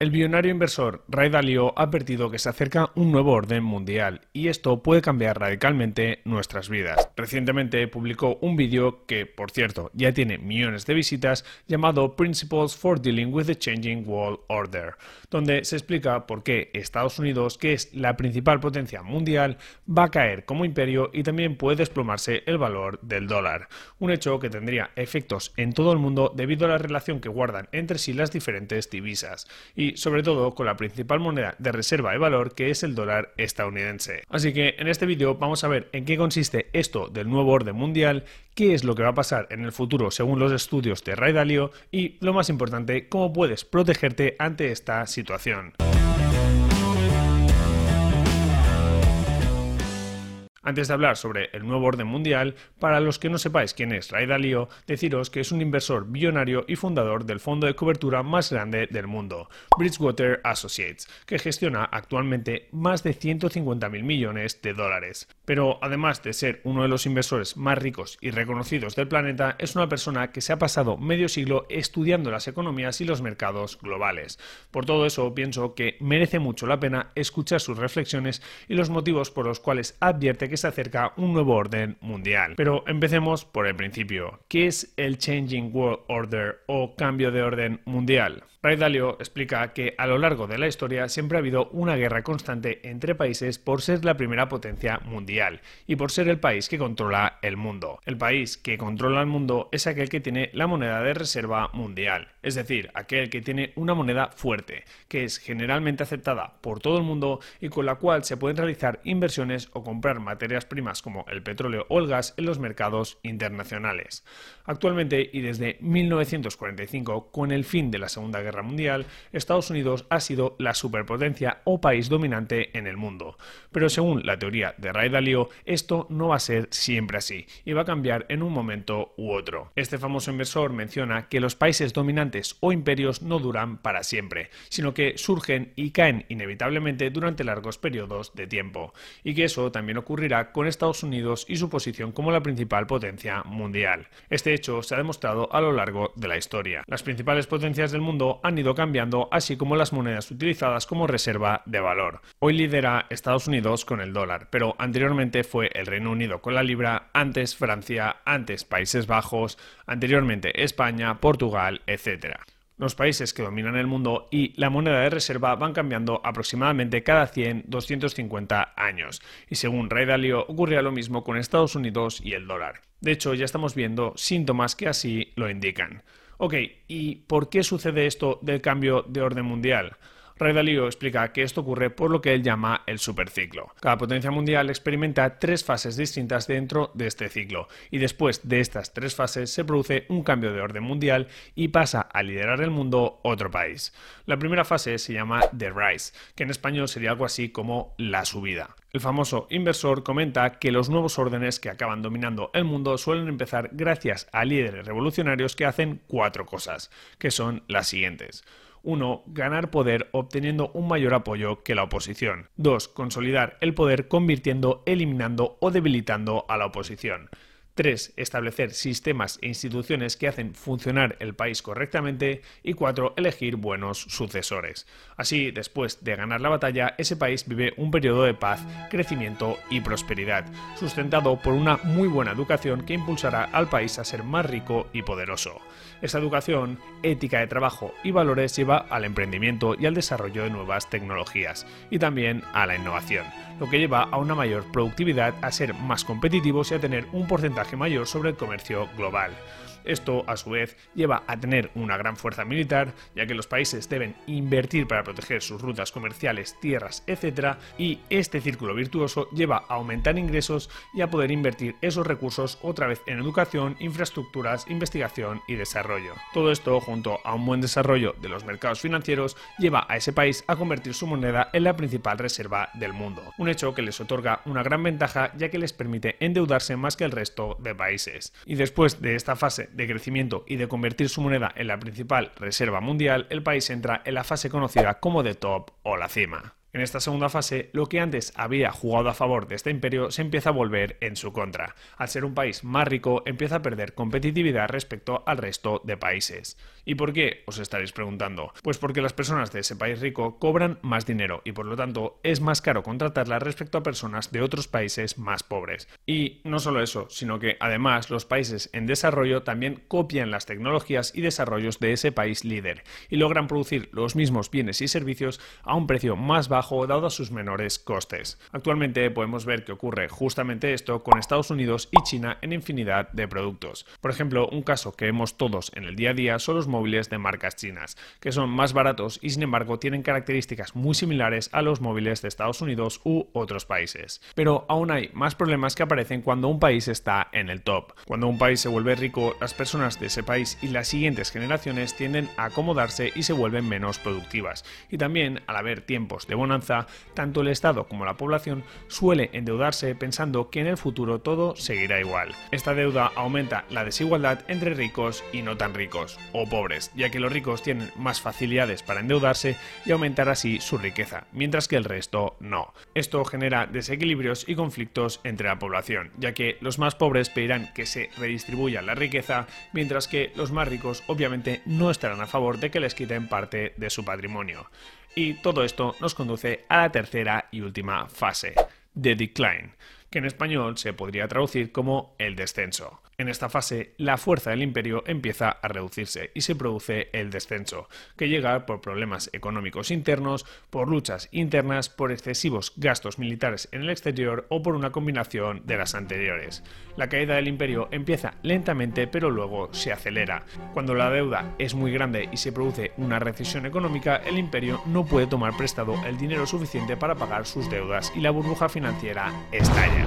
El billonario inversor Ray Dalio ha advertido que se acerca un nuevo orden mundial y esto puede cambiar radicalmente nuestras vidas. Recientemente publicó un vídeo que, por cierto, ya tiene millones de visitas llamado Principles for Dealing with the Changing World Order, donde se explica por qué Estados Unidos, que es la principal potencia mundial, va a caer como imperio y también puede desplomarse el valor del dólar, un hecho que tendría efectos en todo el mundo debido a la relación que guardan entre sí las diferentes divisas y sobre todo con la principal moneda de reserva de valor que es el dólar estadounidense. Así que en este vídeo vamos a ver en qué consiste esto del nuevo orden mundial, qué es lo que va a pasar en el futuro según los estudios de Ray Dalio y, lo más importante, cómo puedes protegerte ante esta situación. Antes de hablar sobre el nuevo orden mundial, para los que no sepáis quién es Ray Dalio, deciros que es un inversor billonario y fundador del fondo de cobertura más grande del mundo, Bridgewater Associates, que gestiona actualmente más de 150.000 millones de dólares. Pero además de ser uno de los inversores más ricos y reconocidos del planeta, es una persona que se ha pasado medio siglo estudiando las economías y los mercados globales. Por todo eso, pienso que merece mucho la pena escuchar sus reflexiones y los motivos por los cuales advierte que se acerca un nuevo orden mundial. Pero empecemos por el principio. ¿Qué es el Changing World Order o cambio de orden mundial? Ray Dalio explica que a lo largo de la historia siempre ha habido una guerra constante entre países por ser la primera potencia mundial y por ser el país que controla el mundo. El país que controla el mundo es aquel que tiene la moneda de reserva mundial, es decir, aquel que tiene una moneda fuerte, que es generalmente aceptada por todo el mundo y con la cual se pueden realizar inversiones o comprar materias primas como el petróleo o el gas en los mercados internacionales. Actualmente y desde 1945, con el fin de la Segunda Guerra Mundial, Estados Unidos ha sido la superpotencia o país dominante en el mundo. Pero según la teoría de Ray Dalio, esto no va a ser siempre así y va a cambiar en un momento u otro. Este famoso inversor menciona que los países dominantes o imperios no duran para siempre, sino que surgen y caen inevitablemente durante largos periodos de tiempo, y que eso también ocurrirá con Estados Unidos y su posición como la principal potencia mundial. Este hecho se ha demostrado a lo largo de la historia. Las principales potencias del mundo han ido cambiando, así como las monedas utilizadas como reserva de valor. Hoy lidera Estados Unidos con el dólar, pero anteriormente fue el Reino Unido con la libra, antes Francia, antes Países Bajos, anteriormente España, Portugal, etc. Los países que dominan el mundo y la moneda de reserva van cambiando aproximadamente cada 100-250 años. Y según Ray Dalio, ocurría lo mismo con Estados Unidos y el dólar. De hecho, ya estamos viendo síntomas que así lo indican. Ok, ¿y por qué sucede esto del cambio de orden mundial? Ray Dalio explica que esto ocurre por lo que él llama el superciclo. Cada potencia mundial experimenta tres fases distintas dentro de este ciclo y después de estas tres fases se produce un cambio de orden mundial y pasa a liderar el mundo otro país. La primera fase se llama The Rise, que en español sería algo así como la subida. El famoso inversor comenta que los nuevos órdenes que acaban dominando el mundo suelen empezar gracias a líderes revolucionarios que hacen cuatro cosas, que son las siguientes. 1. Ganar poder obteniendo un mayor apoyo que la oposición. 2. Consolidar el poder convirtiendo, eliminando o debilitando a la oposición. 3. Establecer sistemas e instituciones que hacen funcionar el país correctamente. Y 4. Elegir buenos sucesores. Así, después de ganar la batalla, ese país vive un periodo de paz, crecimiento y prosperidad, sustentado por una muy buena educación que impulsará al país a ser más rico y poderoso. Esa educación, ética de trabajo y valores lleva al emprendimiento y al desarrollo de nuevas tecnologías, y también a la innovación lo que lleva a una mayor productividad, a ser más competitivos y a tener un porcentaje mayor sobre el comercio global. Esto, a su vez, lleva a tener una gran fuerza militar, ya que los países deben invertir para proteger sus rutas comerciales, tierras, etc. Y este círculo virtuoso lleva a aumentar ingresos y a poder invertir esos recursos otra vez en educación, infraestructuras, investigación y desarrollo. Todo esto, junto a un buen desarrollo de los mercados financieros, lleva a ese país a convertir su moneda en la principal reserva del mundo. Un hecho que les otorga una gran ventaja ya que les permite endeudarse más que el resto de países. Y después de esta fase de crecimiento y de convertir su moneda en la principal reserva mundial, el país entra en la fase conocida como de top o la cima. En esta segunda fase, lo que antes había jugado a favor de este imperio se empieza a volver en su contra. Al ser un país más rico, empieza a perder competitividad respecto al resto de países. ¿Y por qué? Os estaréis preguntando. Pues porque las personas de ese país rico cobran más dinero y por lo tanto es más caro contratarlas respecto a personas de otros países más pobres. Y no solo eso, sino que además los países en desarrollo también copian las tecnologías y desarrollos de ese país líder y logran producir los mismos bienes y servicios a un precio más bajo dado sus menores costes. Actualmente podemos ver que ocurre justamente esto con Estados Unidos y China en infinidad de productos. Por ejemplo, un caso que vemos todos en el día a día son los móviles de marcas chinas, que son más baratos y sin embargo tienen características muy similares a los móviles de Estados Unidos u otros países. Pero aún hay más problemas que aparecen cuando un país está en el top. Cuando un país se vuelve rico, las personas de ese país y las siguientes generaciones tienden a acomodarse y se vuelven menos productivas. Y también, al haber tiempos de tanto el Estado como la población suele endeudarse pensando que en el futuro todo seguirá igual. Esta deuda aumenta la desigualdad entre ricos y no tan ricos, o pobres, ya que los ricos tienen más facilidades para endeudarse y aumentar así su riqueza, mientras que el resto no. Esto genera desequilibrios y conflictos entre la población, ya que los más pobres pedirán que se redistribuya la riqueza, mientras que los más ricos obviamente no estarán a favor de que les quiten parte de su patrimonio. Y todo esto nos conduce a la tercera y última fase, The Decline, que en español se podría traducir como el descenso. En esta fase, la fuerza del imperio empieza a reducirse y se produce el descenso, que llega por problemas económicos internos, por luchas internas, por excesivos gastos militares en el exterior o por una combinación de las anteriores. La caída del imperio empieza lentamente pero luego se acelera. Cuando la deuda es muy grande y se produce una recesión económica, el imperio no puede tomar prestado el dinero suficiente para pagar sus deudas y la burbuja financiera estalla.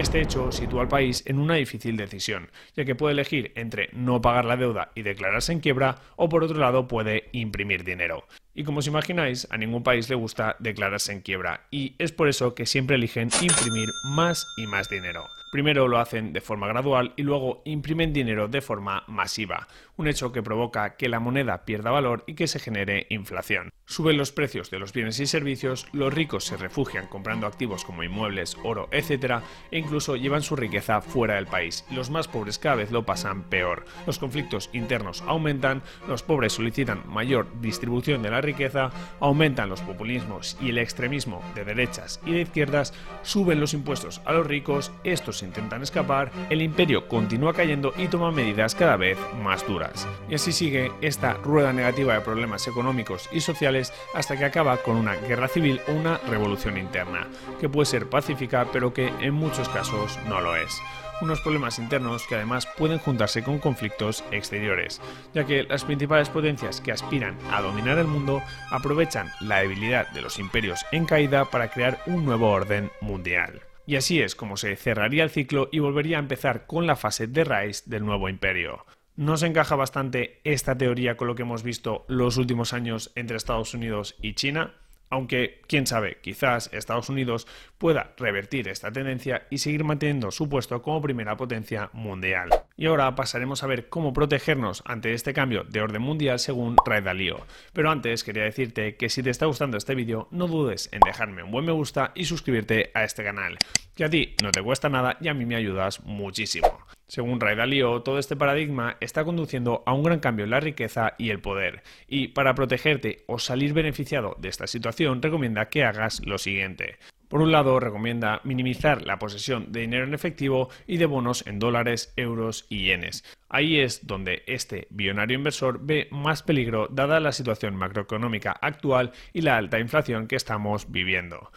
Este hecho sitúa al país en una difícil decisión, ya que puede elegir entre no pagar la deuda y declararse en quiebra o por otro lado puede imprimir dinero. Y como os imagináis, a ningún país le gusta declararse en quiebra y es por eso que siempre eligen imprimir más y más dinero. Primero lo hacen de forma gradual y luego imprimen dinero de forma masiva, un hecho que provoca que la moneda pierda valor y que se genere inflación. Suben los precios de los bienes y servicios, los ricos se refugian comprando activos como inmuebles, oro, etc. e incluso llevan su riqueza fuera del país. Los más pobres cada vez lo pasan peor. Los conflictos internos aumentan, los pobres solicitan mayor distribución de la riqueza, aumentan los populismos y el extremismo de derechas y de izquierdas, suben los impuestos a los ricos, estos intentan escapar, el imperio continúa cayendo y toma medidas cada vez más duras. Y así sigue esta rueda negativa de problemas económicos y sociales hasta que acaba con una guerra civil o una revolución interna, que puede ser pacífica pero que en muchos casos no lo es unos problemas internos que además pueden juntarse con conflictos exteriores, ya que las principales potencias que aspiran a dominar el mundo aprovechan la debilidad de los imperios en caída para crear un nuevo orden mundial. Y así es como se cerraría el ciclo y volvería a empezar con la fase de raíz del nuevo imperio. ¿No se encaja bastante esta teoría con lo que hemos visto los últimos años entre Estados Unidos y China? Aunque, quién sabe, quizás Estados Unidos pueda revertir esta tendencia y seguir manteniendo su puesto como primera potencia mundial. Y ahora pasaremos a ver cómo protegernos ante este cambio de orden mundial según Ray Dalio. Pero antes quería decirte que si te está gustando este vídeo, no dudes en dejarme un buen me gusta y suscribirte a este canal, que a ti no te cuesta nada y a mí me ayudas muchísimo. Según Ray Dalio, todo este paradigma está conduciendo a un gran cambio en la riqueza y el poder, y para protegerte o salir beneficiado de esta situación recomienda que hagas lo siguiente. Por un lado, recomienda minimizar la posesión de dinero en efectivo y de bonos en dólares, euros y yenes. Ahí es donde este billonario inversor ve más peligro dada la situación macroeconómica actual y la alta inflación que estamos viviendo.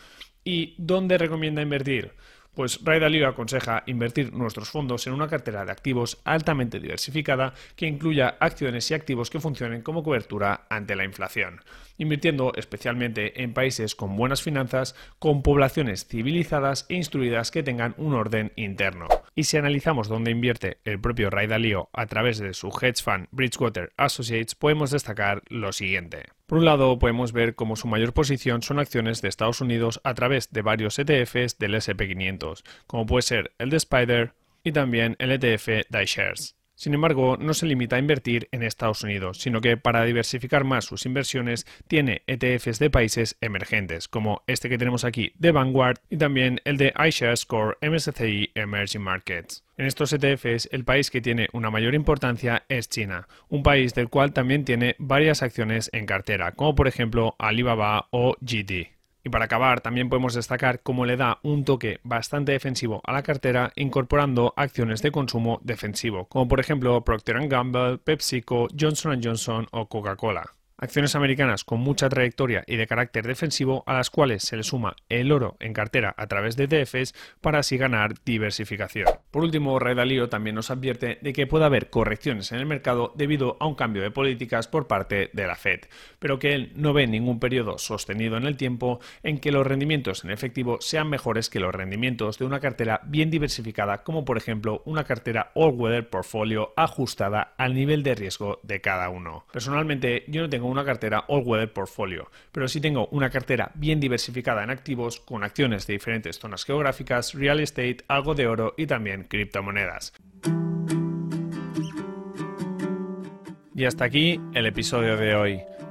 ¿Y dónde recomienda invertir? Pues Ray Dalio aconseja invertir nuestros fondos en una cartera de activos altamente diversificada que incluya acciones y activos que funcionen como cobertura ante la inflación, invirtiendo especialmente en países con buenas finanzas, con poblaciones civilizadas e instruidas que tengan un orden interno. Y si analizamos dónde invierte el propio Ray Dalio a través de su hedge fund Bridgewater Associates, podemos destacar lo siguiente. Por un lado, podemos ver cómo su mayor posición son acciones de Estados Unidos a través de varios ETFs del SP500, como puede ser el de Spider y también el ETF iShares. Sin embargo, no se limita a invertir en Estados Unidos, sino que para diversificar más sus inversiones tiene ETFs de países emergentes, como este que tenemos aquí de Vanguard y también el de iShares Core MSCI Emerging Markets. En estos ETFs, el país que tiene una mayor importancia es China, un país del cual también tiene varias acciones en cartera, como por ejemplo Alibaba o GD. Y para acabar, también podemos destacar cómo le da un toque bastante defensivo a la cartera incorporando acciones de consumo defensivo, como por ejemplo Procter Gamble, PepsiCo, Johnson Johnson o Coca-Cola acciones americanas con mucha trayectoria y de carácter defensivo a las cuales se le suma el oro en cartera a través de ETFs para así ganar diversificación. Por último, Ray Dalio también nos advierte de que puede haber correcciones en el mercado debido a un cambio de políticas por parte de la Fed, pero que él no ve ningún periodo sostenido en el tiempo en que los rendimientos en efectivo sean mejores que los rendimientos de una cartera bien diversificada como por ejemplo una cartera all-weather portfolio ajustada al nivel de riesgo de cada uno. Personalmente yo no tengo una cartera all-weather portfolio, pero sí tengo una cartera bien diversificada en activos con acciones de diferentes zonas geográficas, real estate, algo de oro y también criptomonedas. Y hasta aquí el episodio de hoy.